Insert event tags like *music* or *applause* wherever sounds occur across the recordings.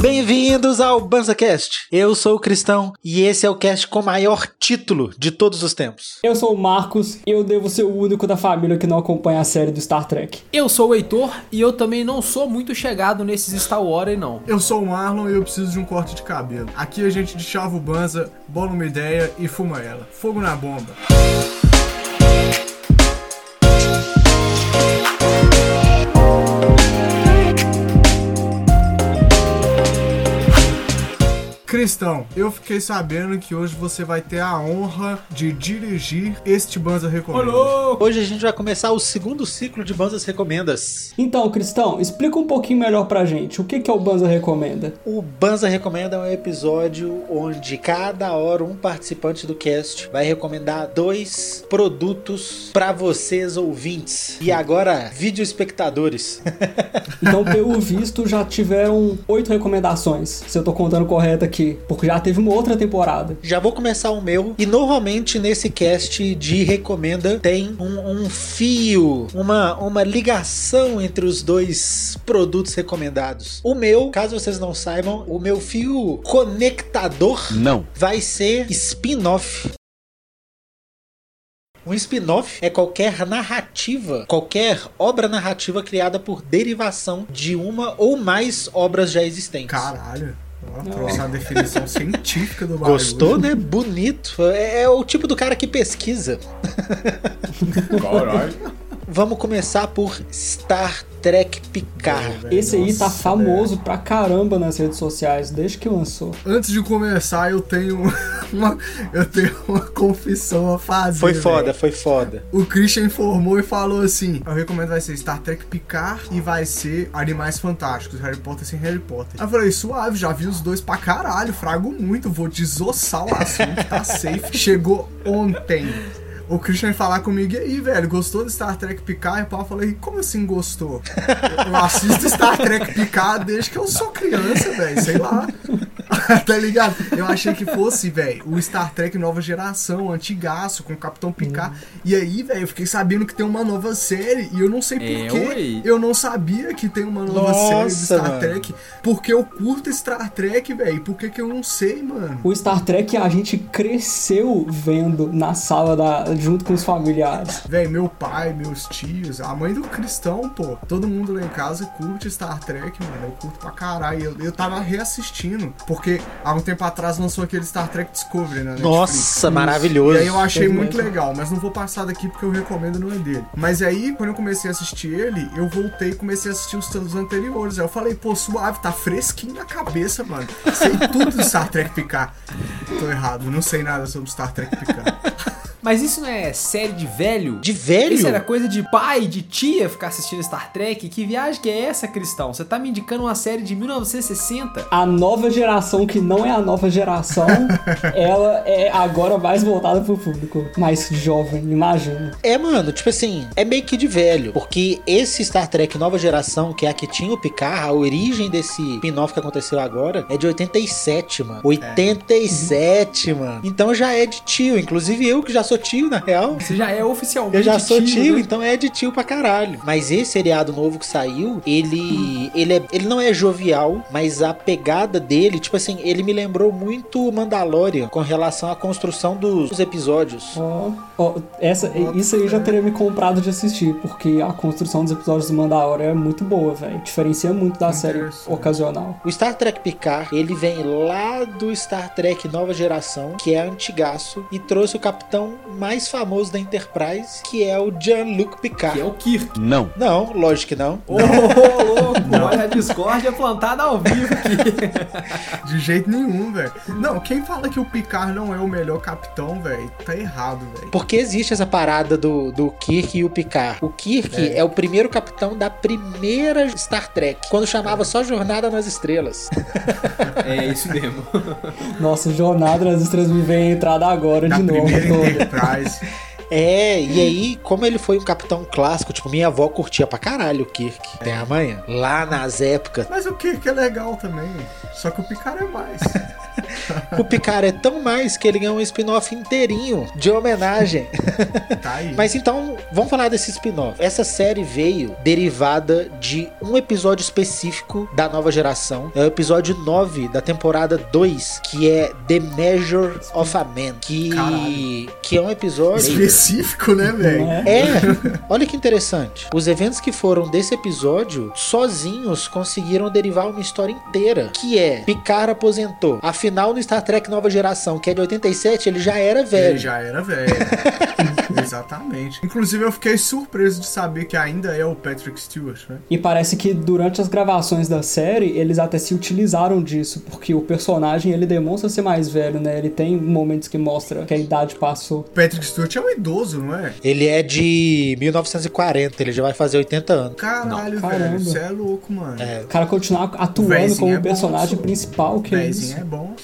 Bem-vindos ao BanzaCast. Eu sou o Cristão e esse é o cast com maior título de todos os tempos. Eu sou o Marcos e eu devo ser o único da família que não acompanha a série do Star Trek. Eu sou o Heitor e eu também não sou muito chegado nesses Star Wars, não. Eu sou o Marlon e eu preciso de um corte de cabelo. Aqui a gente deschava o Banza, bola uma ideia e fuma ela. Fogo na bomba. Cristão, eu fiquei sabendo que hoje você vai ter a honra de dirigir este Banza Recomenda. Hoje a gente vai começar o segundo ciclo de Banzas Recomendas. Então, Cristão, explica um pouquinho melhor pra gente. O que, que é o Banza Recomenda? O Banza Recomenda é um episódio onde cada hora um participante do cast vai recomendar dois produtos pra vocês ouvintes. E agora, vídeo espectadores. *laughs* Então, pelo visto, já tiveram oito recomendações, se eu tô contando correto aqui. Porque já teve uma outra temporada. Já vou começar o meu. E normalmente nesse cast de recomenda tem um, um fio, uma, uma ligação entre os dois produtos recomendados. O meu, caso vocês não saibam, o meu fio conectador Não. vai ser spin-off. Um spin-off é qualquer narrativa, qualquer obra narrativa criada por derivação de uma ou mais obras já existentes. Caralho. Ó, trouxe uma definição *laughs* científica do bagulho. Gostou, né? Bonito. É, é o tipo do cara que pesquisa. Caralho. Vamos começar por Star Trek Picard. velho, Esse aí tá nossa, famoso pra caramba nas redes sociais, desde que lançou. Antes de começar, eu tenho *laughs* uma, eu tenho uma confissão a fazer. Foi foda, velho. foi foda. O Christian informou e falou assim: Eu recomendo vai ser Star Trek Picard e vai ser Animais Fantásticos, Harry Potter sem Harry Potter. Aí eu falei, suave, já vi os dois pra caralho, frago muito, vou desossar o assunto, tá safe. *laughs* Chegou ontem. O Christian falar comigo, e aí, velho, gostou do Star Trek Picard? E pau, eu falei, como assim gostou? Eu- Eu assisto Star Trek Picard desde que eu sou criança, velho, sei lá. *laughs* tá ligado? Eu achei que fosse, velho, o Star Trek nova geração, antigaço, com o Capitão Picard. E aí, velho, eu fiquei sabendo que tem uma nova série e eu não sei É, porquê. eu não sabia que tem uma nova Nossa, série do Star mano. Trek. Porque eu curto Star Trek, velho. Por que que eu não sei, mano? O Star Trek a gente cresceu vendo na sala da, junto com os familiares. Véi, meu pai, meus tios, a mãe do Cristão, pô. Todo mundo lá em casa curte Star Trek, mano. Eu curto pra caralho. Eu, eu tava reassistindo. Porque há um tempo atrás lançou aquele Star Trek Discovery, né? Nossa, maravilhoso. E aí eu achei Teve muito mesmo. legal, mas não vou passar daqui porque eu recomendo não é dele. Mas aí, quando eu comecei a assistir ele, eu voltei e comecei a assistir os os anteriores. Aí eu falei, pô, suave, tá fresquinho na cabeça, mano. Sei tudo do Star Trek Picard. Tô errado, não sei nada sobre Star Trek Picard. *laughs* Mas isso não é série de velho? De velho? Isso era coisa de pai, de tia ficar assistindo Star Trek? Que viagem que é essa, Cristão? Você tá me indicando uma série de 1960? A nova geração, que não é a nova geração, *laughs* ela é agora mais voltada pro público mais jovem, imagina. É, mano, tipo assim, é meio que de velho. Porque esse Star Trek nova geração, que é a que tinha o Picard, a origem desse spin-off que aconteceu agora, é de 87, mano. 87, mano. Então já é de tio. Inclusive eu, que já sou tio, na real. Você já é oficialmente Eu já sou tio, né? então é de tio pra caralho. Mas esse seriado novo que saiu, ele ele, é, ele não é jovial, mas a pegada dele, tipo assim, ele me lembrou muito Mandalorian com relação à construção dos, dos episódios. Ó, ó, essa, isso aí já teria me comprado de assistir, porque a construção dos episódios do Mandalorian é muito boa, velho. Diferencia muito da série ocasional. O Star Trek Picard, ele vem lá do Star Trek Nova Geração, que é antigaço, e trouxe o capitão mais famoso da Enterprise, que é o Jean-Luc Picard. Que é o Kirk. Não. Não, lógico que não. Ô, louco, olha a discórdia plantada ao vivo aqui. *laughs* De jeito nenhum, velho. Não, quem fala que o Picard não é o melhor capitão, velho, tá errado, velho. Porque existe essa parada do, do Kirk e o Picard. O Kirk é. o primeiro capitão da primeira Star Trek, quando chamava só Jornada nas Estrelas. É isso mesmo. Nossa, Jornada nas Estrelas me vem a entrada agora Da de novo. primeira. Enterprise. É, e aí, como ele foi um capitão clássico, tipo, minha avó curtia pra caralho o Kirk. Tem a manha? Lá nas épocas. Mas o Kirk é legal também. Só que o Picard é mais. *laughs* O Picard é tão mais que ele ganhou um spin-off inteirinho de homenagem. *laughs* Tá aí. Mas então, vamos falar desse spin-off. Essa série veio derivada de um episódio específico da nova geração. É o episódio 9 da temporada 2, que é The Measure of a Man. Que, Caralho. que é um episódio. Específico, né, velho? É? É, olha que interessante. Os eventos que foram desse episódio, sozinhos conseguiram derivar uma história inteira. Que é, Picard aposentou. Afinal, no Star Trek Nova Geração, que é de 87, ele já era velho. Ele já era velho. *laughs* Exatamente. Inclusive, eu fiquei surpreso de saber que ainda é o Patrick Stewart, né? E parece que durante as gravações da série, eles até se utilizaram disso, porque o personagem ele demonstra ser mais velho, né? Ele tem momentos que mostra que a idade passou. Patrick Stewart é um idoso, não é? Ele é de 1940, ele já vai fazer 80 anos. Caralho, Não, velho. caramba. Você é louco, mano. É. O cara continuar atuando como é bom, personagem principal, que é Véizinho isso. é bom.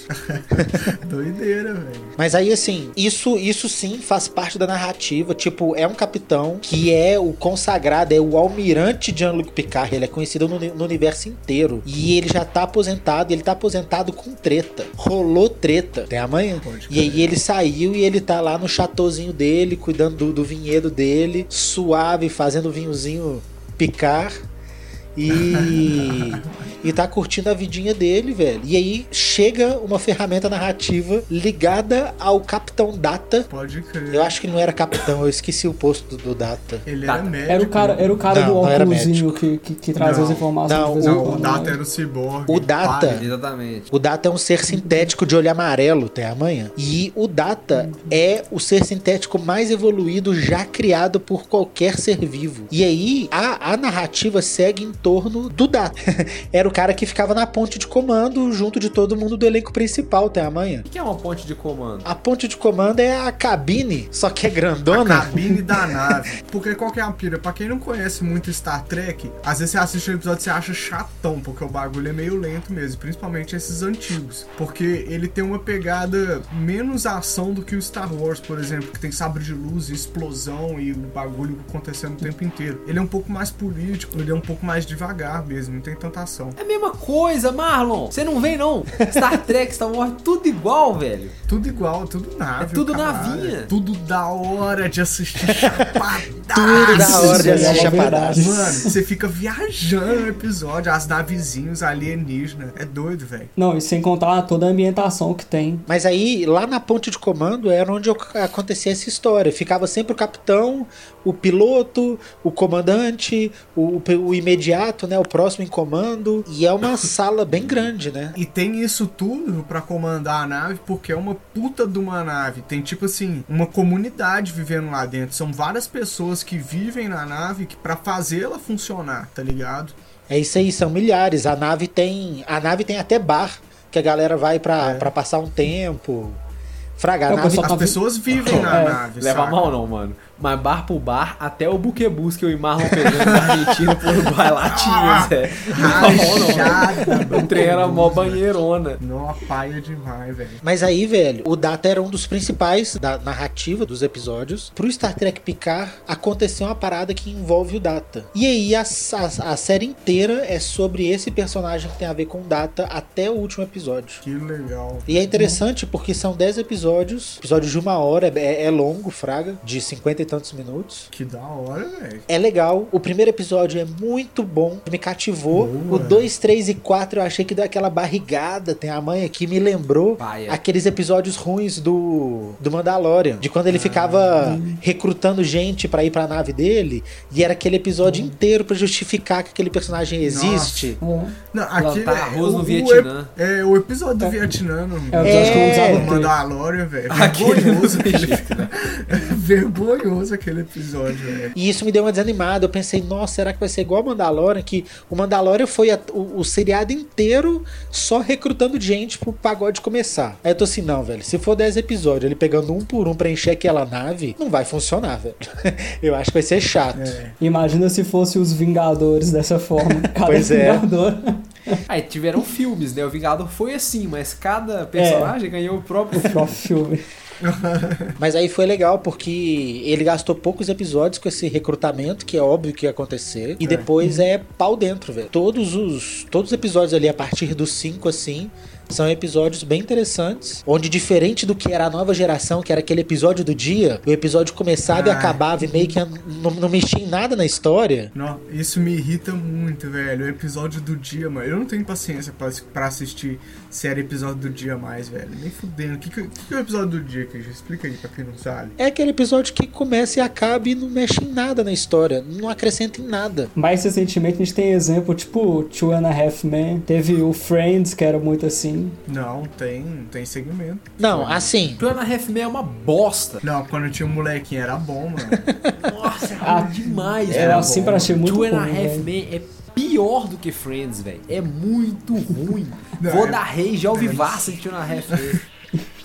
*laughs* Doideira, velho. Mas aí, assim, isso, isso sim faz parte da narrativa. Tipo, é um capitão que é o consagrado, é o almirante Jean-Luc Picard. Ele é conhecido no, no universo inteiro. E ele já tá aposentado, ele tá aposentado com treta. Rolou treta. Tem amanhã. Pode E aí ele saiu e ele tá lá no chateauzinho dele, cuidando do, do vinhedo dele, suave, fazendo vinhozinho picar. E, e tá curtindo a vidinha dele, velho. E aí chega uma ferramenta narrativa ligada ao Capitão Data. Pode crer. Eu acho que não era capitão, eu esqueci o posto do, do Data. Ele Tá. era médico. Era o cara, era o cara Não, do óculosinho que, que, que traz Não. as informações Não, o quando, Data era o cyborg. O Data- Pai. Exatamente. O Data é um ser sintético de olho amarelo, tem amanhã. E o Data é o ser sintético mais evoluído já criado por qualquer ser vivo. E aí, a, a narrativa segue em torno do Data. *laughs* Era o cara que ficava na ponte de comando junto de todo mundo do elenco principal, tem amanhã. O que é uma ponte de comando? A ponte de comando é a cabine, só que é A grandona. cabine da *laughs* nave. Porque qual que é a pira? Pra quem não conhece muito Star Trek, às vezes você assiste um episódio e você acha chatão, porque o bagulho é meio lento mesmo, principalmente esses antigos. Porque ele tem uma pegada menos ação do que o Star Wars, por exemplo, que tem sabre de luz e explosão e o bagulho acontecendo o tempo inteiro. Ele é um pouco mais político, ele é um pouco mais devagar mesmo, não tem tanta ação. É a mesma coisa, Marlon. Você não vem, não. Star *laughs* Trek, Star Wars, tudo igual, velho. Tudo igual, tudo nave. É tudo caralho. navinha. Tudo da hora de assistir *laughs* chapadaço. Tudo da hora de assistir a parada. Mano, você fica viajando no episódio, as navezinhos alienígenas. É doido, velho. Não, e sem contar toda a ambientação que tem. Mas aí, lá na ponte de comando, era onde acontecia essa história. Ficava sempre o capitão, o piloto, o comandante, o, o imediato, né? O próximo em comando. E é uma *laughs* sala bem grande, né? E tem isso tudo pra comandar a nave, porque é uma puta de uma nave. Tem tipo assim, uma comunidade vivendo lá dentro. São várias pessoas que vivem na nave que para fazer ela funcionar, tá ligado? É isso aí, são milhares. A nave tem. A nave tem até bar, que a galera vai pra, É. pra passar um tempo. Fraga, a É, o nave. As tá- pessoas vivem *laughs* na É, nave, Leva saca? mal não, mano. Mas bar por bar, até o buquebus que eu e Marlon pegando na Argentina por Uruguai lá tinha, Zé. Não, Rajada, não. O trem era mó banheirona. Não, paia demais, velho. Mas aí, velho, o Data era um dos principais da narrativa dos episódios. Pro Star Trek Picard, aconteceu uma parada que envolve o Data. E aí, a, a, a série inteira é sobre esse personagem que tem a ver com o Data até o último episódio. Que legal. E é interessante porque são 10 episódios, episódio de uma hora, é, é longo, fraga, de 50 e tantos minutos. Que da hora, velho. É legal. O primeiro episódio é muito bom. Me cativou. Boa. O 2, 3 e 4 eu achei que deu aquela barrigada. Tem a mãe aqui me lembrou Paia. aqueles episódios ruins do, do Mandalorian. De quando ele ficava recrutando gente pra ir pra nave dele. E era aquele episódio inteiro pra justificar que aquele personagem existe. É. Não, aqui Plantar é, arroz no o- Vietnã. ep- É, o episódio do Vietnã, não. É o episódio que eu É. usava O. Mandalorian, velho. Aquele Vergonhoso *laughs* tem aquele, né? episódio, velho. E isso me deu uma desanimada. Eu pensei, nossa, será que vai ser igual o Mandalorian? Que o Mandalorian foi a- o, o seriado inteiro só recrutando gente pro pagode começar. Aí eu tô assim, não, velho. Se for 10 episódios, ele pegando um por um pra encher aquela nave, não vai funcionar, velho. *laughs* eu acho que vai ser chato. É. Imagina se fosse os Vingadores dessa forma. *laughs* Cada Pois é. *laughs* Aí tiveram filmes, né? O Vingador foi assim, mas cada personagem ganhou o próprio O próprio filme. *laughs* Mas aí foi legal porque ele gastou poucos episódios com esse recrutamento, que é óbvio que ia acontecer. E depois é pau dentro, velho. Todos os, todos os episódios ali, a partir dos 5, assim, são episódios bem interessantes, onde diferente do que era a nova geração, que era aquele episódio do dia, o episódio começava e Ah. acabava e meio que não, não mexia em nada na história. Não, isso me irrita muito, velho. O episódio do dia, mano. Eu não tenho paciência pra, pra assistir série episódio do dia mais, velho. Nem fudendo. O que, que, que é o episódio do dia, que Explica aí pra quem não sabe. É aquele episódio que começa e acaba e não mexe em nada na história, não acrescenta em nada. Mais recentemente a gente tem exemplo, tipo Two and a Half Men, teve o Friends, que era muito assim. Não, tem, tem segmento. Não, assim, Two and a Half Men é uma bosta. Não, quando eu tinha um molequinho era bom, mano. *laughs* Nossa, é Ah, demais, Era velho. assim pra achei muito Two ruim, and a Half. Men é pior do que Friends, velho. É muito ruim. Não, Vou é- dar rei já ouvi vaça de Two and a Half Men.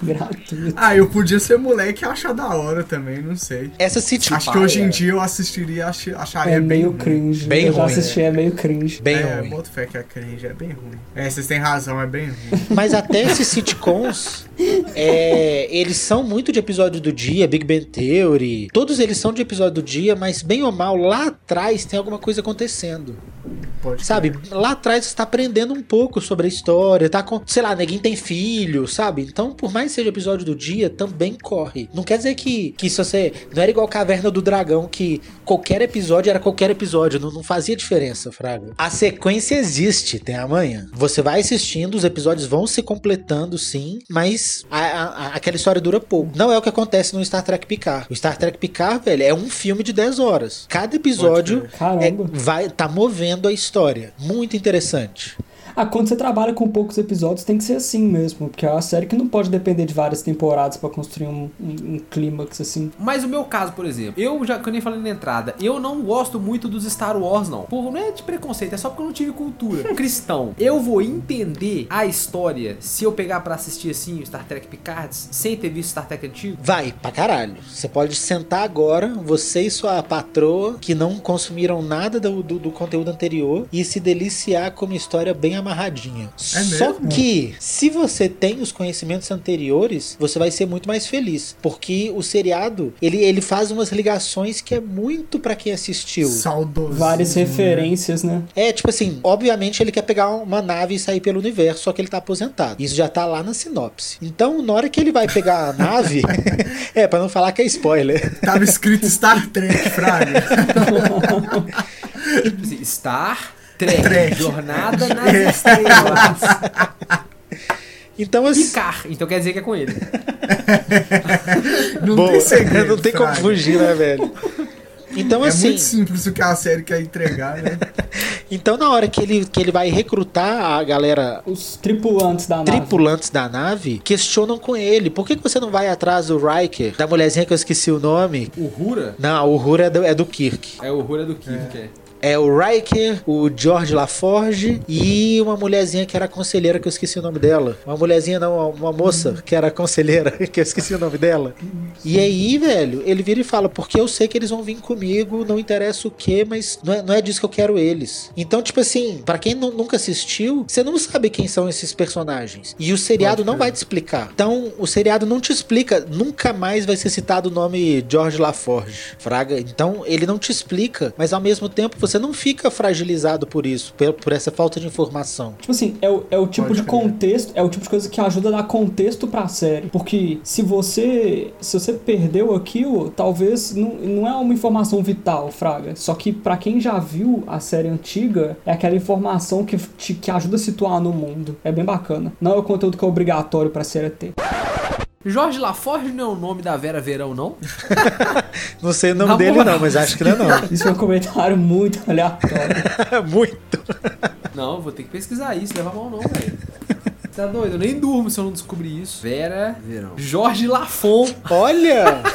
*laughs* Gratuito. ah, eu podia ser moleque e achar da hora também, não sei. essa sitcom. Acho que hoje em dia eu assistiria, ach- acharia É bem meio ruim. cringe. Bem eu já ruim, assisti, é meio cringe. Bem é, ruim. boto fé que a cringe é bem ruim. É, vocês têm razão, é bem ruim. *laughs* Mas até esses sitcoms, é, eles são muito de episódio do dia, Big Bang Theory. Todos eles são de episódio do dia, mas bem ou mal, lá atrás tem alguma coisa acontecendo. Pode Sabe? Lá atrás você tá aprendendo um pouco sobre a história, tá com, sei lá, neguinho tem filho, sabe? Então, por mais seja episódio do dia, também corre. Não quer dizer que, que se você. Não era igual Caverna do Dragão, que qualquer episódio era qualquer episódio, não, não fazia diferença, Fraga. A sequência existe, tem amanhã. Você vai assistindo, os episódios vão se completando, sim, mas a- a- aquela história dura pouco. Não é o que acontece no Star Trek Picard. O Star Trek Picard, velho, é um filme de 10 horas. Cada episódio é, vai tá movendo a história. Muito interessante. Ah, quando você trabalha com poucos episódios, tem que ser assim mesmo. Porque é uma série que não pode depender de várias temporadas pra construir um, um, um clímax assim. Mas o meu caso, por exemplo, eu já, que eu nem falei na entrada, eu não gosto muito dos Star Wars, não. Por, não é de preconceito, é só porque eu não tive cultura. *laughs* Cristão, eu vou entender a história se eu pegar pra assistir assim o Star Trek Picard sem ter visto Star Trek antigo? Vai pra caralho. Você pode sentar agora, você e sua patroa, que não consumiram nada do, do, do conteúdo anterior, e se deliciar com uma história bem amarradinha. Só mesmo? que, se você tem os conhecimentos anteriores, você vai ser muito mais feliz. Porque o seriado, ele, ele faz umas ligações que é muito pra quem assistiu. Saudoso. Várias referências, né? É, tipo assim, obviamente ele quer pegar uma nave e sair pelo universo, só que ele tá aposentado. Isso já tá lá na sinopse. Então, na hora que ele vai pegar a nave, *laughs* é, pra não falar que é spoiler. Tava escrito Star Trek, Fraga. *laughs* Tipo assim, Star Trek, Trek. Jornada nas *laughs* Estrelas. Então, assim. Picar, então quer dizer que é com ele. *laughs* Não Boa, tem segredo, não tem como fugir, né, velho? Então, É assim, muito simples o que a série quer entregar, né? *laughs* então na hora que ele, que ele vai recrutar a galera Os tripulantes da nave. tripulantes da nave, questionam com ele, por que, que você não vai atrás do Riker, da mulherzinha que eu esqueci o nome? O Rura? Não, o Hura é do, é do Kirk. É o Rura do Kirk, é. É o Riker, o George LaForge e uma mulherzinha que era conselheira, que eu esqueci o nome dela. Uma mulherzinha, não, uma- uma moça que era conselheira, *laughs* que eu esqueci o nome dela. E aí, velho, ele vira e fala: Porque eu sei que eles vão vir comigo, não interessa o que, mas não é, não é disso que eu quero eles. Então, tipo assim, pra quem nu- nunca assistiu, você não sabe quem são esses personagens. E o seriado não vai te explicar. Então, o seriado não te explica, nunca mais vai ser citado o nome George LaForge, Fraga. Então, ele não te explica, mas ao mesmo tempo você não fica fragilizado por isso, por, por essa falta de informação. Tipo assim, é o, é o tipo Pode de crer. contexto, é o tipo de coisa que ajuda a dar contexto pra série. Porque se você se você perdeu aquilo, talvez não, não é uma informação vital, Fraga. Só que pra quem já viu a série antiga, é aquela informação que, te, que ajuda a situar no mundo. É bem bacana. Não é o conteúdo que é obrigatório pra série ter. Jorge Laforge não é o nome da Vera Verão, não? *laughs* Não sei o nome Na dele moral. não, mas acho que não é não. Isso é um comentário muito aleatório. *laughs* Muito. Não, vou ter que pesquisar isso, leva a mão não, velho. Tá doido? Eu nem durmo se eu não descobrir isso. Vera Verão. Jorge Lafon. Olha! *laughs*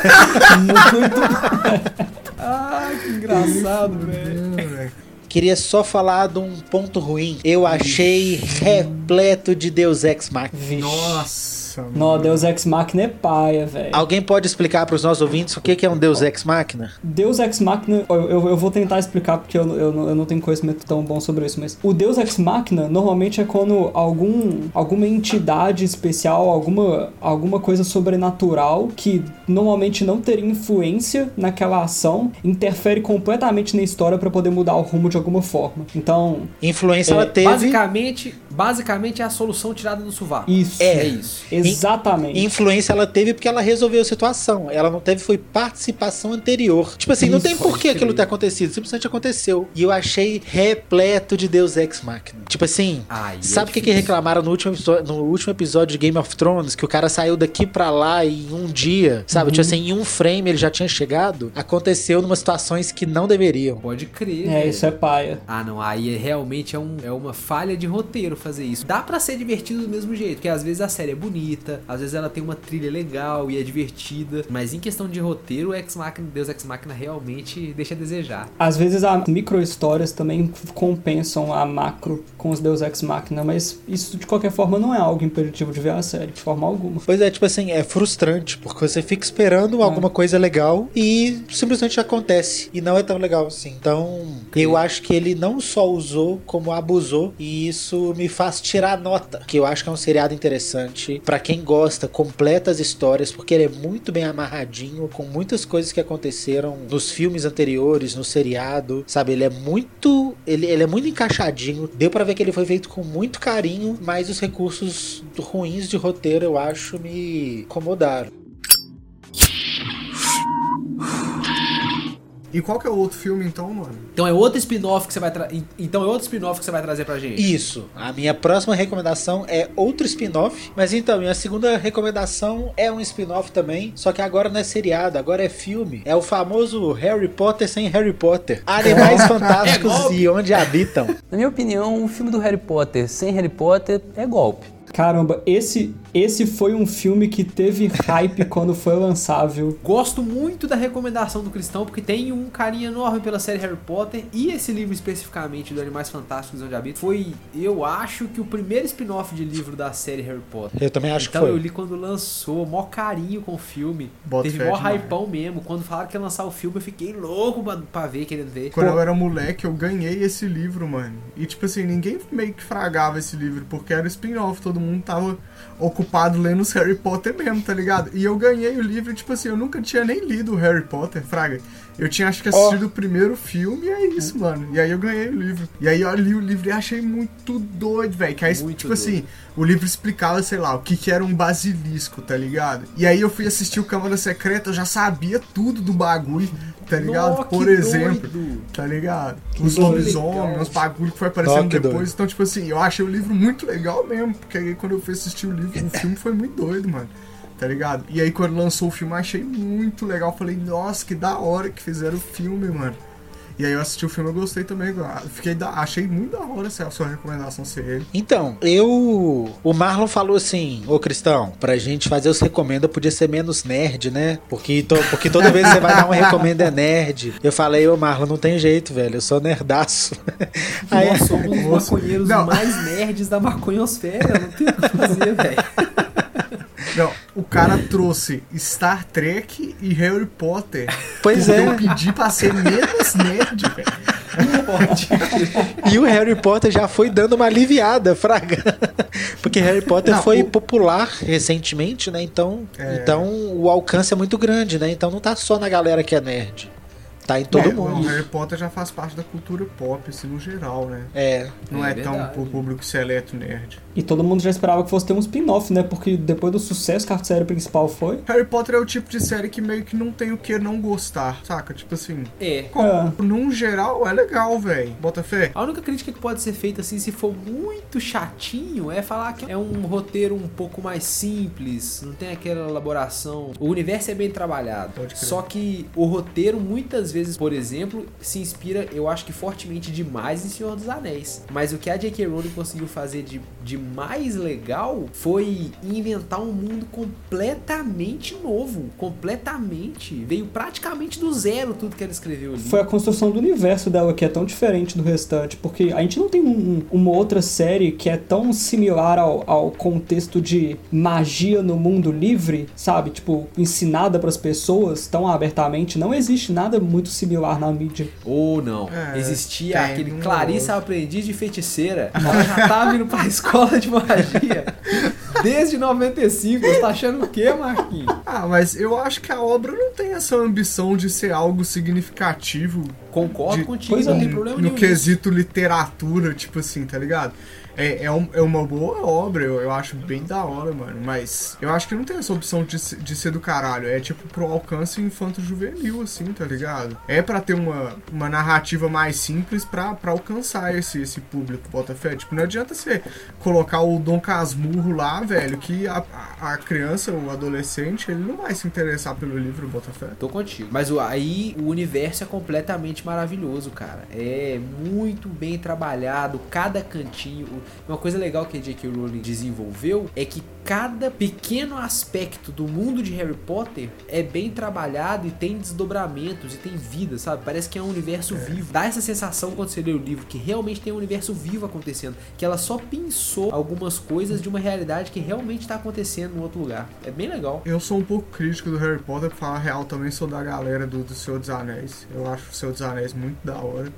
Ah, que engraçado, velho. Queria só falar de um ponto ruim. Eu achei repleto de Deus Ex Machina. Nossa. Nossa. Não, Deus Ex Machina é paia, velho. Alguém pode explicar pros nossos ouvintes o que que é um Deus Ex Machina? Deus Ex Machina, eu, eu, eu vou tentar explicar porque eu, eu, não- eu não tenho conhecimento tão bom sobre isso, mas o Deus Ex Machina normalmente é quando algum, alguma entidade especial, alguma, alguma coisa sobrenatural que normalmente não teria influência naquela ação, interfere completamente na história pra poder mudar o rumo de alguma forma. Então, Influência É, ela teve. Basicamente, basicamente é a solução tirada do sovaco. isso. É. É isso. *laughs* Exatamente. Influência ela teve porque ela resolveu a situação. Ela não teve foi participação anterior. Tipo assim, não Isso, tem por que aquilo ter acontecido. Simplesmente aconteceu. E eu achei repleto de Deus Ex Machina. Tipo assim, Aí é sabe o que, que difícil. reclamaram no último, no último episódio de Game of Thrones? Que o cara saiu daqui pra lá em um dia, sabe? Tipo assim, em um frame ele já tinha chegado. Aconteceu numa situações que não deveriam. Pode crer. É, velho. isso é paia. Ah, não, aí é, realmente é, um, é uma falha de roteiro fazer isso. Dá pra ser divertido do mesmo jeito, porque às vezes a série é bonita, às vezes ela tem uma trilha legal e é divertida, mas em questão de roteiro, o Ex Machina, Deus Ex Machina realmente deixa a desejar. Às vezes as micro histórias também compensam a macro com os Deus Ex Machina, mas isso de qualquer forma não é algo impeditivo de ver a série, de forma alguma. Pois é, tipo assim, é frustrante, porque você fica esperando alguma coisa legal e simplesmente acontece. E não é tão legal assim. Então, eu acho que ele não só usou, como abusou. E isso me faz tirar nota. Que eu acho que é um seriado interessante. Pra quem gosta, completa as histórias, porque ele é muito bem amarradinho, com muitas coisas que aconteceram nos filmes anteriores, no seriado. Sabe, ele é muito. Ele, ele é muito encaixadinho. Deu pra ver que ele foi feito com muito carinho, mas os recursos ruins de roteiro, eu acho, me incomodaram. E qual que é o outro filme então, mano? Então é outro spin-off que você vai. Então é outro spin-off que você vai trazer pra gente. Isso. A minha próxima recomendação é outro spin-off. Mas então, minha segunda recomendação é um spin-off também. Só que agora não é seriado, agora é filme. É o famoso Harry Potter sem Harry Potter. Animais *laughs* fantásticos É e onde habitam. Na minha opinião, o filme do Harry Potter sem Harry Potter é golpe. Caramba, esse, esse foi um filme que teve hype *laughs* quando foi lançável. Gosto muito da recomendação do Cristão, porque tem um carinho enorme pela série Harry Potter e esse livro especificamente do Animais Fantásticos Onde Habitam foi, eu acho que o primeiro spin-off de livro da série Harry Potter. Eu também acho então que eu foi. li quando lançou, mó carinho com o filme. Bota Teve mó hypão mesmo. Quando falaram que ia lançar o filme, eu fiquei louco pra, pra ver, querendo ver. Quando eu era moleque, eu ganhei esse livro, mano. E tipo assim, ninguém meio que fragava esse livro, porque era spin-off, todo mundo tava ocupado lendo os Harry Potter mesmo, tá ligado? E eu ganhei o livro, tipo assim, eu nunca tinha nem lido o Harry Potter, fraga. Eu tinha acho que assistido o primeiro filme e é isso, mano. E aí eu ganhei o livro. E aí eu li o livro e achei muito doido, velho. Que aí, Muito tipo doido. assim, o livro explicava, sei lá, o que que era um basilisco, tá ligado? E aí eu fui assistir o Câmara Secreta, eu já sabia tudo do bagulho, tá ligado? Que Por exemplo. doido. Tá ligado? Os doido. lobisomens, os bagulho que foi aparecendo Ó, que depois. doido. Então, tipo assim, eu achei o livro muito legal mesmo. Porque aí quando eu fui assistir o livro, o filme foi muito doido, mano. Tá ligado? E aí quando lançou o filme, eu achei muito legal. Falei, nossa, que da hora que fizeram o filme, mano. E aí eu assisti o filme, eu gostei também. Fiquei da... Achei muito da hora essa sua recomendação ser ele. Então, eu. O Marlon falou assim: Ô Cristão, pra gente fazer os recomenda podia ser menos nerd, né? Porque, to- porque toda vez que você vai dar um recomenda é nerd. Eu falei: Ô Marlon, não tem jeito, velho, eu sou nerdaço. *laughs* Aí, Nós somos os maconheiros Não. mais nerds da maconhosfera. Não tem o que fazer, *laughs* velho. Não, o cara trouxe Star Trek e Harry Potter. Pois é. Eu pedi pra ser menos *laughs* nerd, velho. E o Harry Potter já foi dando uma aliviada, fraga. Porque Harry Potter Não, foi o- popular recentemente, né? Então, É. então o alcance é muito grande, né? Então não tá só na galera que é nerd. Tá em todo É, mundo. O Harry Potter já faz parte da cultura pop, assim, no geral, né? É. Não É é, tão pro público seleto nerd. E todo mundo já esperava que fosse ter um spin-off, né? Porque depois do sucesso que a série principal foi. Harry Potter é o tipo de série que meio que não tem o que não gostar, saca? Tipo assim, É. É. num geral é legal, velho. Bota fé. A única crítica que pode ser feita assim, se for muito chatinho, é falar que é um roteiro um pouco mais simples, não tem aquela elaboração. O universo é bem trabalhado. Pode crer. Só que o roteiro muitas vezes, por exemplo, se inspira, eu acho que fortemente demais em Senhor dos Anéis. Mas o que a J.K. Rowling conseguiu fazer de, de mais legal foi inventar um mundo completamente novo. Completamente. Veio praticamente do zero tudo que ela escreveu ali. Foi a construção do universo dela que é tão diferente do restante, porque a gente não tem um- uma outra série que é tão similar ao, ao contexto de magia no mundo livre, sabe? Tipo, ensinada pras pessoas tão abertamente. Não existe nada muito similar na mídia. Ou não. É, Existia tem aquele um Clarice Aprendiz de Feiticeira. Ela já tava indo pra *laughs* escola de magia desde 95. Você tá achando o quê, Marquinhos? Ah, mas eu acho que a obra não tem essa ambição de ser algo significativo Concordo De- contigo, não tem problema no nenhum. quesito literatura, tipo assim, tá ligado? É, é, um- é uma boa obra, eu, eu acho bem da hora, mano. Mas eu acho que não tem essa opção de, de ser do caralho. É tipo pro alcance infanto-juvenil, assim, tá ligado? É pra ter uma, uma narrativa mais simples pra alcançar esse, esse público, Botafé. Tipo, não adianta você colocar o Dom Casmurro lá, velho, que a, a criança, o adolescente, ele não vai se interessar pelo livro, Botafé. Tô contigo. Mas aí o universo é completamente maravilhoso, cara. É muito bem trabalhado, cada cantinho. O- Uma coisa legal que a J.K. Rowling desenvolveu é que cada pequeno aspecto do mundo de Harry Potter é bem trabalhado e tem desdobramentos e tem vida, sabe? Parece que é um universo vivo. Dá essa sensação quando você lê o livro que realmente tem um universo vivo acontecendo, que ela só pensou algumas coisas de uma realidade que realmente tá acontecendo em outro lugar. É bem legal. Eu sou um pouco crítico do Harry Potter, pra falar real, também sou da galera do, do Senhor dos Anéis. Eu acho o Senhor dos Anéis muito da hora.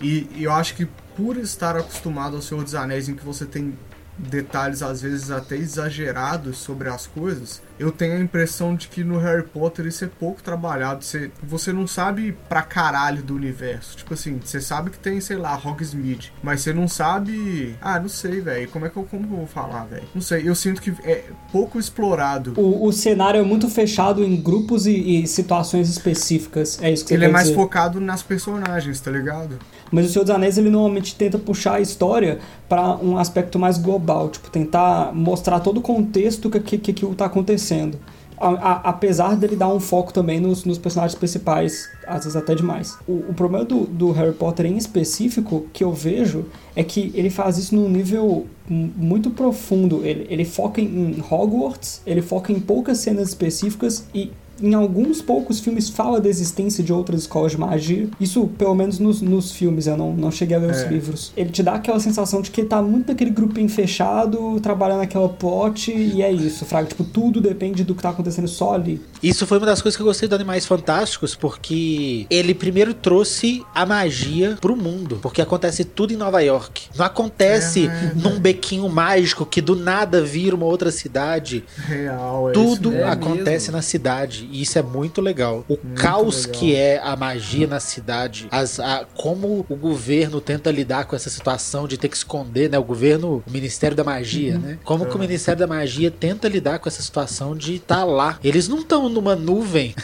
E, e eu acho que por estar acostumado ao Senhor dos Anéis, em que você tem detalhes às vezes até exagerados sobre as coisas, eu tenho a impressão de que no Harry Potter isso é pouco trabalhado. Você, você não sabe pra caralho do universo. Tipo assim, você sabe que tem, sei lá, Hogsmeade, mas você não sabe. Ah, não sei, velho. Como é que eu, como eu vou falar, velho? Não sei. Eu sinto que é pouco explorado. O, o cenário é muito fechado em grupos e, e situações específicas. É isso que você Ele é mais dizer. focado nas personagens, tá ligado? Mas o Senhor dos Anéis ele normalmente tenta puxar a história para um aspecto mais global, tipo tentar mostrar todo o contexto que que, que, que tá acontecendo. A- a- apesar dele dar um foco também nos, nos personagens principais, às vezes até demais. O, o problema do, do Harry Potter em específico que eu vejo é que ele faz isso num nível muito profundo. Ele, ele foca em Hogwarts, ele foca em poucas cenas específicas e em alguns poucos filmes fala da existência de outras escolas de magia. Isso, pelo menos nos, nos filmes, eu não, não cheguei a ler os É. livros. Ele te dá aquela sensação de que tá muito naquele grupinho fechado, trabalhando naquela plot, e é isso, Fraga. Tipo, tudo depende do que tá acontecendo só ali. Isso foi uma das coisas que eu gostei do Animais Fantásticos, porque ele primeiro trouxe a magia pro mundo. Porque acontece tudo em Nova York. Não acontece É, num bequinho mágico que do nada vira uma outra cidade. Real, é Tudo acontece mesmo. na cidade. E isso é muito legal. O caos legal. que é a magia na cidade. As, a- como o governo tenta lidar com essa situação de ter que esconder, né? O governo, o Ministério da Magia, né? Como que o Ministério da Magia tenta lidar com essa situação de estar lá. Eles não estão numa nuvem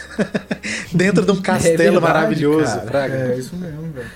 *laughs* dentro de um *laughs* castelo verdade, maravilhoso. É isso mesmo, velho.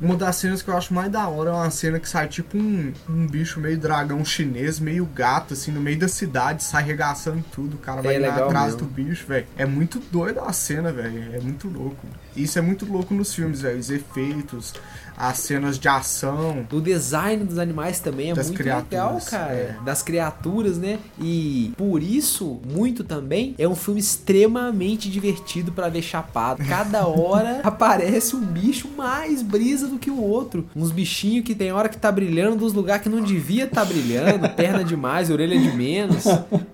Uma das cenas que eu acho mais da hora é uma cena que sai tipo um, um bicho meio dragão chinês, meio gato, assim, no meio da cidade, sai arregaçando tudo. O cara vai É lá atrás mesmo. do bicho, velho. É muito doido a cena, velho. É muito louco. Isso é muito louco nos filmes, velho. Os efeitos, as cenas de ação. O design dos animais também é muito legal, cara. é. Das criaturas, né? E por isso, muito também, é um filme extremamente divertido pra ver chapado. Cada *laughs* hora aparece um bicho mais brisa do que o outro. Uns bichinhos que tem hora que tá brilhando dos lugares que não devia tá brilhando, perna demais, orelha de menos.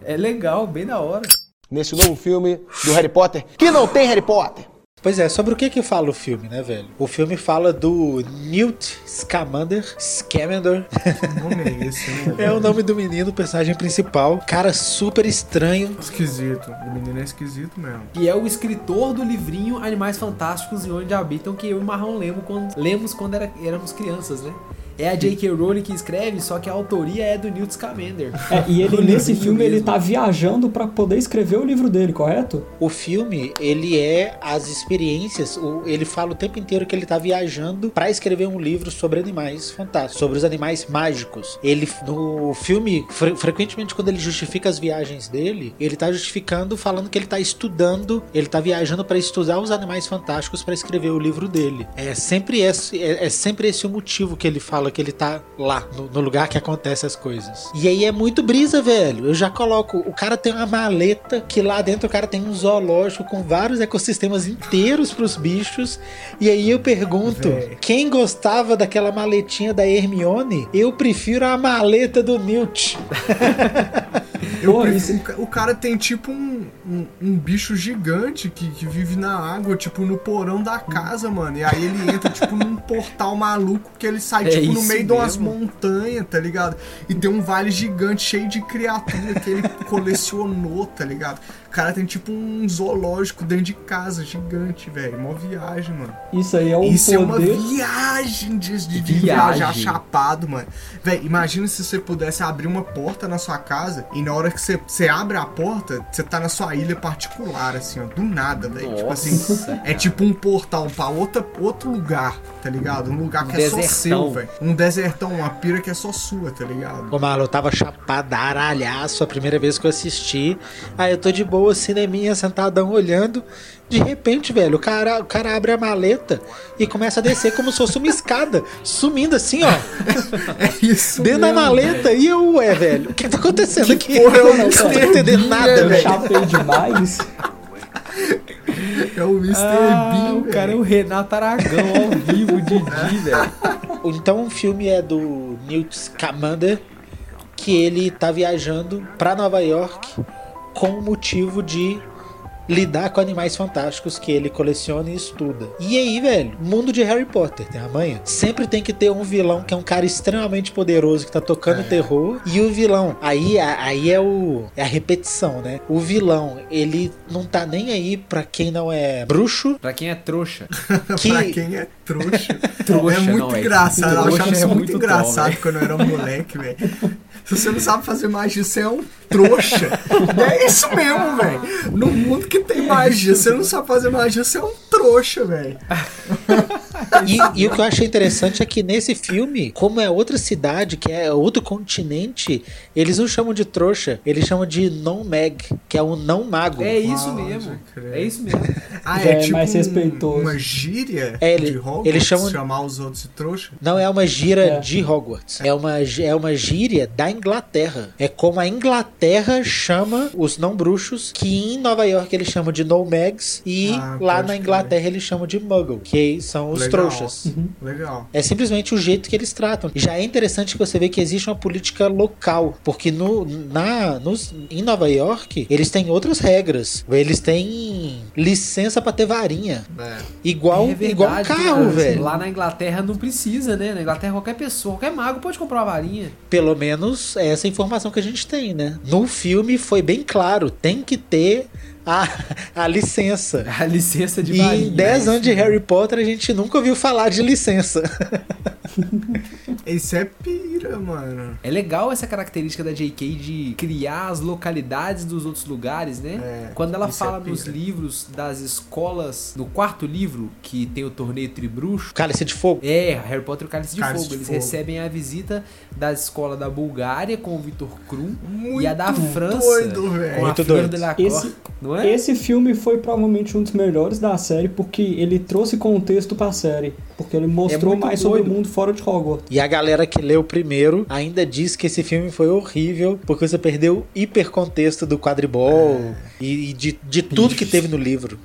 É legal, bem da hora. Nesse novo filme do Harry Potter, que não tem Harry Potter. Pois é, sobre o que que fala o filme, né, velho? O filme fala do Newt Scamander, Scamander, Que nome é esse, né? é o nome do menino, o personagem principal. Cara super estranho. Esquisito. O menino é esquisito mesmo. Que é o escritor do livrinho Animais Fantásticos e Onde Habitam, que eu e o Marrão lemos quando, lemos quando era- éramos crianças, né? É a J.K. Rowling que escreve, só que a autoria é do Newt Scamander. *laughs* É, e ele nesse filme ele mesmo. tá viajando pra poder escrever o livro dele, correto? O filme, ele é as experiências, o- ele fala o tempo inteiro que ele tá viajando pra escrever um livro sobre animais fantásticos, sobre os animais mágicos. Ele no filme, fre- frequentemente quando ele justifica as viagens dele, ele tá justificando falando que ele tá estudando, ele tá viajando pra estudar os animais fantásticos pra escrever o livro dele. É sempre esse, é, é sempre esse o motivo que ele fala que ele tá lá, no, no lugar que acontecem as coisas. E aí é muito brisa, velho. Eu já coloco, o cara tem uma maleta que lá dentro o cara tem um zoológico com vários ecossistemas inteiros pros bichos. E aí eu pergunto, quem gostava daquela maletinha da Hermione? Eu prefiro a maleta do Newt. Eu Pô, prefiro- isso- o ca- O cara tem tipo um, um, um bicho gigante que, que vive na água, tipo no porão da casa, mano. E aí ele entra, tipo, num portal maluco que ele sai, É tipo, no meio de umas mesmo. montanhas, tá ligado? E tem um vale gigante cheio de criatura que ele *laughs* colecionou, tá ligado? O cara tem tipo um zoológico dentro de casa, gigante, velho. Mó viagem, mano. Isso aí é um Isso é uma poder. viagem de, de, de Viagem. viajar chapado, mano. Véi, imagina se você pudesse abrir uma porta na sua casa e na hora que você, você abre a porta, você tá na sua ilha particular, assim, ó, do nada, velho. Tipo assim, é tipo um portal pra outra, outro lugar, tá ligado? Um lugar que é só seu, velho. Um desertão, uma pira que é só sua, tá ligado? Ô, Marlon, eu tava chapadaralhaço a primeira vez que eu assisti. Aí eu tô de boa, cineminha, sentadão, olhando. De repente, velho, o cara, o cara abre a maleta e começa a descer como se fosse uma escada, sumindo assim, ó, *laughs* É isso dentro da mesmo, maleta. E eu, ué, velho, o que tá acontecendo aqui? porra eu não tô Mr. entendendo nada, Eu velho. chapei demais. É o Mr. Ah, Bean, o cara é o Renato Aragão ao vivo, o Didi, *laughs* velho. Então o filme é do Newt Scamander, que ele tá viajando pra Nova York com o motivo de lidar com animais fantásticos que ele coleciona e estuda. E aí, velho, mundo de Harry Potter, tem a manha. Sempre tem que ter um vilão que é um cara extremamente poderoso que tá tocando terror e o vilão, aí aí é o é a repetição, né? O vilão, ele não tá nem aí pra quem não é bruxo, Pra quem é trouxa. *laughs* que Pra quem é trouxa. *laughs* Trouxa, é muito não, é. engraçado. Eu achava é isso muito muito engraçado top, quando eu era moleque, velho. Se você não sabe fazer magia, você é um trouxa. é isso mesmo, velho. No mundo que tem magia, você não sabe fazer magia, você é um trouxa, velho. E, e o que eu achei interessante é que nesse filme, como é outra cidade, que é outro continente, eles não chamam de trouxa, eles chamam de non-mag, que é um não mago. É isso Pode mesmo. É isso mesmo. *laughs* Ah, Já é, é tipo mais respeitoso. uma gíria É, ele- de Hogwarts, eles chamam- chamar os outros de trouxa? Não é uma gira É. de Hogwarts. É uma, é uma gíria da Inglaterra. É como a Inglaterra chama os não bruxos, que em Nova York eles chamam de no-mags, e Ah, lá na crer. Inglaterra eles chamam de muggle, que são os Legal. trouxas. Legal. É simplesmente o jeito que eles tratam. Já é interessante que você vê que existe uma política local, porque no, na, nos, em Nova York eles têm outras regras. Eles têm licença pra ter varinha, É. igual, é verdade, igual um carro, cara. velho. Lá na Inglaterra não precisa, né? Na Inglaterra qualquer pessoa, qualquer mago pode comprar uma varinha. Pelo menos é essa informação que a gente tem, né? No filme foi bem claro, tem que ter a, a licença. A licença de E em 10 é anos de. Harry Potter a gente nunca ouviu falar de licença. *laughs* *laughs* Isso é pira, mano. É legal essa característica da J.K. de criar as localidades dos outros lugares, né? É, Quando ela é fala nos pira. livros das escolas, no quarto livro, que tem o torneio Tribruxo, Cálice de fogo. é, Harry Potter e o Cálice de Cálice Fogo. de Eles Fogo. recebem a visita da escola da Bulgária com o Victor Krum Muito e a da França doido, com velho. a Muito Fleur doido. Esse- não é? Esse filme foi provavelmente um dos melhores da série porque ele trouxe contexto pra série. Porque ele mostrou muito mais sobre o doido. mundo fora de Hogwarts. E a galera que leu primeiro ainda diz que esse filme foi horrível porque você perdeu o hipercontexto do quadribol e, e de, de tudo que teve no livro.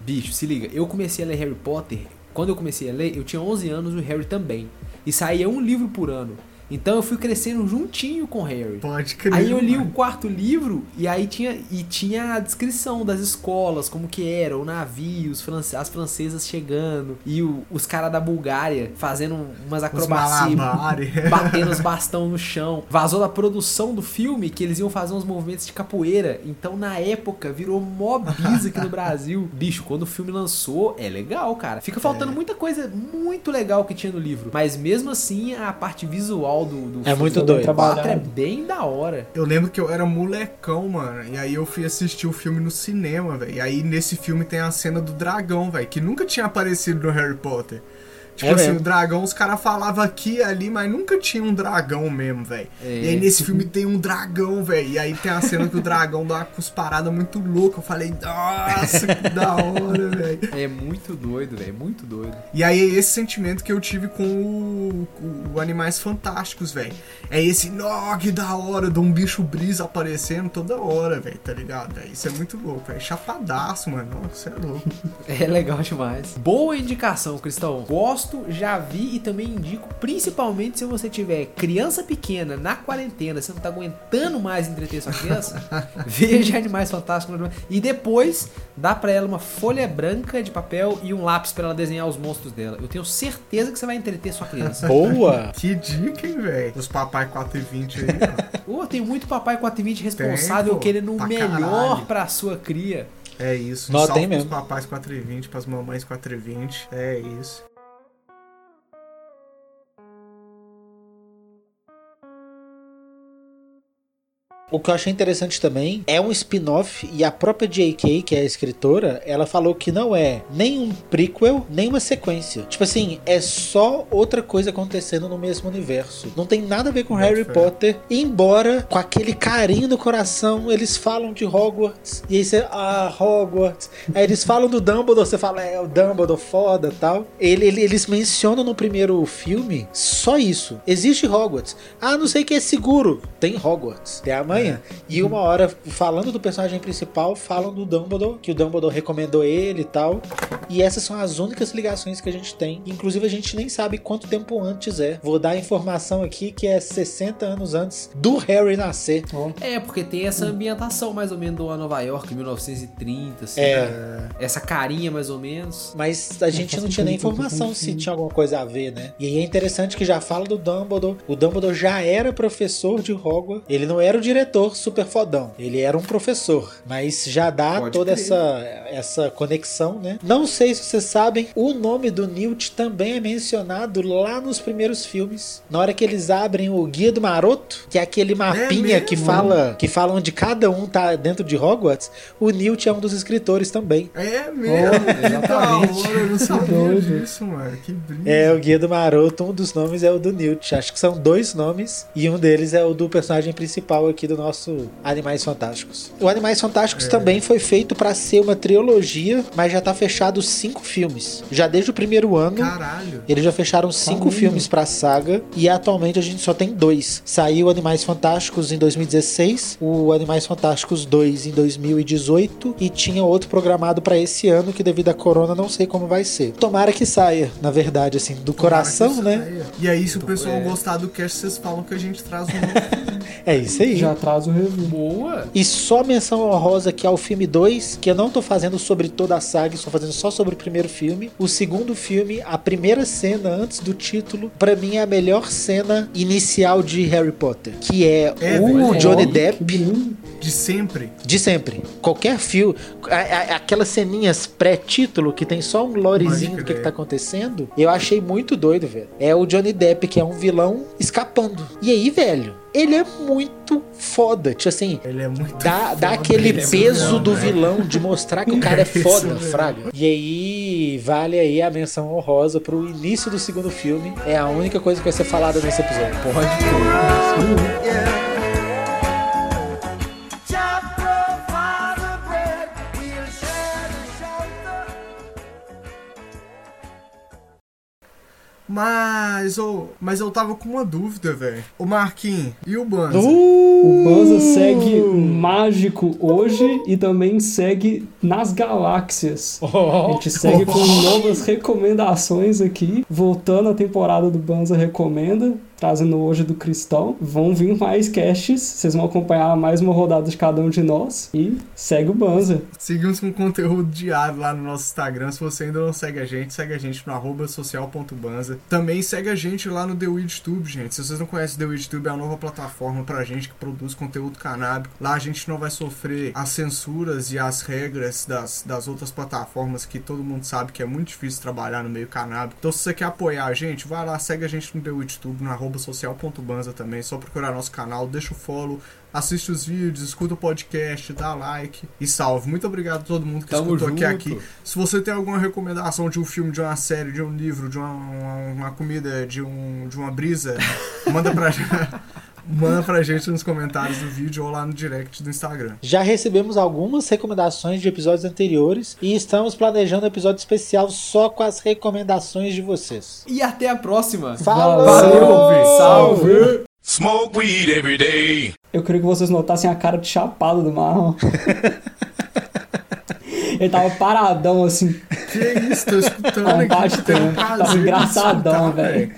Bicho, se liga, eu comecei a ler Harry Potter, quando eu comecei a ler, eu tinha 11 anos e o Harry também. E saía um livro por ano. Então eu fui crescendo juntinho com o Harry. Pode crer. Aí eu li o mano. quarto livro e aí tinha, e tinha a descrição das escolas, como que era, o navio, os france- as francesas chegando, e o- os caras da Bulgária fazendo umas acrobacias, *laughs* batendo os bastão no chão. Vazou da produção do filme que eles iam fazer uns movimentos de capoeira. Então na época virou mó aqui no Brasil. *laughs* Bicho, quando o filme lançou, é legal, cara. Fica faltando muita coisa muito legal que tinha no livro. Mas mesmo assim, a parte visual do, do É muito doido. trabalhado. 4 é bem da hora. Eu lembro que eu era molecão, mano. E aí eu fui assistir o filme no cinema, velho. E aí nesse filme tem a cena do dragão, velho. Que nunca tinha aparecido no Harry Potter. Tipo É assim, mesmo. o dragão, os caras falavam aqui e ali, mas nunca tinha um dragão mesmo, velho. É. E aí nesse filme tem um dragão, velho. E aí tem a cena que o dragão dá uma cusparada muito louca. Eu falei, nossa, que da hora, velho. É muito doido, velho. Muito doido. E aí é esse sentimento que eu tive com o, o Animais Fantásticos, velho. É esse, nó, que da hora, de um bicho brisa aparecendo toda hora, velho, tá ligado? véi? Isso é muito louco, é chapadaço, mano. Nossa, é louco. *laughs* É legal demais. Boa indicação, Cristão. Gosto, já vi e também indico, principalmente se você tiver criança pequena na quarentena, você não tá aguentando mais entreter sua criança, *laughs* veja Animais Fantásticos e depois dá pra ela uma folha branca de papel e um lápis pra ela desenhar os monstros dela. Eu tenho certeza que você vai entreter sua criança. *laughs* Boa! Que dica, hein, velho? Os papai 420 aí, ó. *laughs* Ô, tem muito papai 420 responsável Tem, pô, querendo o pra melhor caralho. pra sua cria. É isso. Salve tem pros mesmo. papais 420, pras mamães 420. É isso. O que eu achei interessante também é um spin-off e a própria J.K., que é a escritora, ela falou que não é nem um prequel, nem uma sequência. Tipo assim, é só outra coisa acontecendo no mesmo universo. Não tem nada a ver com Harry. Potter, embora com aquele carinho no coração eles falam de Hogwarts. E aí você, ah, Hogwarts. Aí eles falam do Dumbledore, você fala, é o Dumbledore foda tal. Ele, ele- eles mencionam no primeiro filme só isso. Existe Hogwarts. Ah, não sei que é seguro. Tem Hogwarts. Tem a manhã. E uma hora, falando do personagem principal, falam do Dumbledore, que o Dumbledore recomendou ele e tal. E essas são as únicas ligações que a gente tem. Inclusive, a gente nem sabe quanto tempo antes é. Vou dar a informação aqui que é 60 anos antes do Harry nascer. É, porque tem essa ambientação mais ou menos do Nova York, 1930, assim. É. Essa carinha mais ou menos. Mas a gente não tinha nem informação se tinha alguma coisa a ver, né? E aí é interessante que já fala do Dumbledore. O Dumbledore já era professor de Hogwarts. Ele não era o diretor super fodão. Ele era um professor. Mas já dá Pode toda crer. essa, essa conexão, né? Não sei se vocês sabem, o nome do Newt também é mencionado lá nos primeiros filmes. Na hora que eles abrem o Guia do Maroto, que é aquele mapinha mesmo? que fala que fala onde cada um tá dentro de Hogwarts, o Newt é um dos escritores também. É mesmo. exatamente. Da hora, eu não sabia doido. disso, mano. Que brilho. É, o Guia do Maroto, um dos nomes é o do Newt. Acho que são dois nomes e um deles é o do personagem principal aqui do nosso Animais Fantásticos. O Animais Fantásticos também foi feito pra ser uma trilogia, mas já tá fechado cinco filmes. Já desde o primeiro ano. Caralho. Eles já fecharam cinco Caramba. filmes pra saga e atualmente a gente só tem dois. Saiu Animais Fantásticos em 2016, o Animais Fantásticos 2 em 2018 e tinha outro programado pra esse ano que devido à corona não sei como vai ser. Tomara que saia, na verdade, assim, do coração, Tomara que né? saia. E aí, se o pessoal é. gostar do cast, vocês falam que a gente traz um novo. *laughs* É isso aí. já traz o review. Boa! E só menção honrosa que ao filme 2, que eu não tô fazendo sobre toda a saga, estou fazendo só sobre o primeiro filme. O segundo filme, a primeira cena antes do título, pra mim é a melhor cena inicial de Harry Potter, que é, É, o. Johnny que Depp. De sempre. de sempre. Qualquer filme, a- a- aquelas ceninhas pré-título que tem só um lorezinho do que, que tá acontecendo, eu achei muito doido, velho. É o Johnny Depp, que é um vilão, escapando. E aí, velho, ele é muito foda. Tipo assim, Ele é muito. Dá, dá foda, aquele ele é peso surreal, do vilão de mostrar que o cara é *laughs* Isso foda, mesmo. fraga. E aí, vale aí a menção honrosa pro início do segundo filme. É a única coisa que vai ser falada nesse episódio. Pode Mas, ô, mas eu tava com uma dúvida, velho. O Marquinhos e o Banza? Uh, O Banza segue mágico hoje e também segue nas galáxias. A gente segue com *laughs* novas recomendações aqui, voltando à temporada do Banza Recomenda, trazendo hoje do Cristão. Vão vir mais casts, vocês vão acompanhar mais uma rodada de cada um de nós e segue o Banza. Seguimos com conteúdo diário lá no nosso Instagram. Se você ainda não segue a gente, segue a gente no social.banza. Também segue a gente lá no The Weed Tube, gente. Se vocês não conhecem The Weed Tube, é a nova plataforma pra gente que produz conteúdo canábico. Lá a gente não vai sofrer as censuras e as regras das, das outras plataformas que todo mundo sabe que é muito difícil trabalhar no meio canábico. Então se você quer apoiar a gente, vai lá, segue a gente no The Weed Tube, no social.banza também. Só procurar nosso canal, deixa o follow, assiste os vídeos, escuta o podcast, dá like e salve. Muito obrigado a todo mundo que Tamo escutou aqui, junto. aqui. Se você tem alguma recomendação de um filme, de uma série, de um livro, de uma, uma, uma comida, de, um, de uma brisa, manda pra, manda pra gente nos comentários do vídeo ou lá no direct do Instagram. Já recebemos algumas recomendações de episódios anteriores e estamos planejando um episódio especial só com as recomendações de vocês. E até a próxima. Falou! Valeu, salve. Smoke weed every day. Eu queria que vocês notassem a cara de chapado do Marlon. *laughs* Ele tava paradão assim, Que isso, tô escutando aqui. Tava engraçadão, velho.